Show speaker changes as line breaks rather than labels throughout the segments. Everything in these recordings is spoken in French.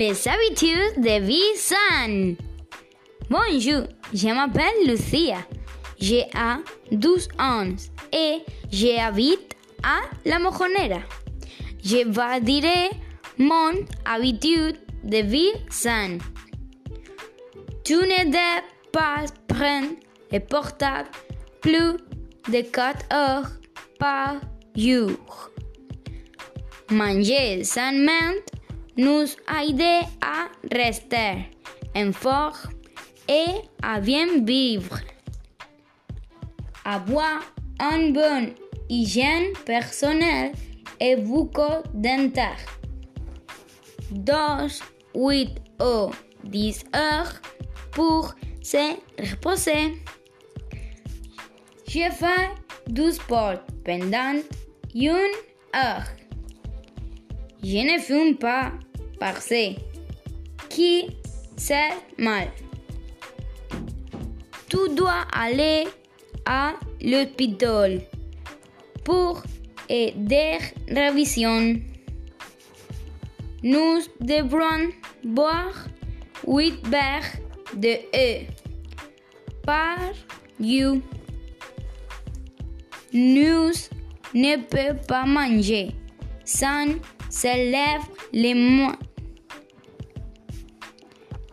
Les habitudes de vie saine. Bonjour, je m'appelle Lucia. J'ai 12 ans et j'habite à La Mojonera. Je vais dire mon habitude de vie saine. Tu ne dois pas prendre le portable plus de 4 heures par jour. Manger sainement nous aide à rester en forme et à bien vivre. Avoir une bonne hygiène personnelle et beaucoup dentaire. 2, 8 ou 10 heures pour se reposer. Je fais du sport pendant une heure. Je ne fume pas parce que c'est mal? Tu dois aller à l'hôpital pour des révisions. Nous devrons boire 8 verres de eau par jour. Nous ne peut pas manger sans se les mains.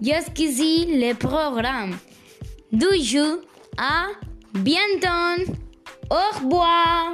Jusqu'ici le programme du jour. À bientôt. Au revoir.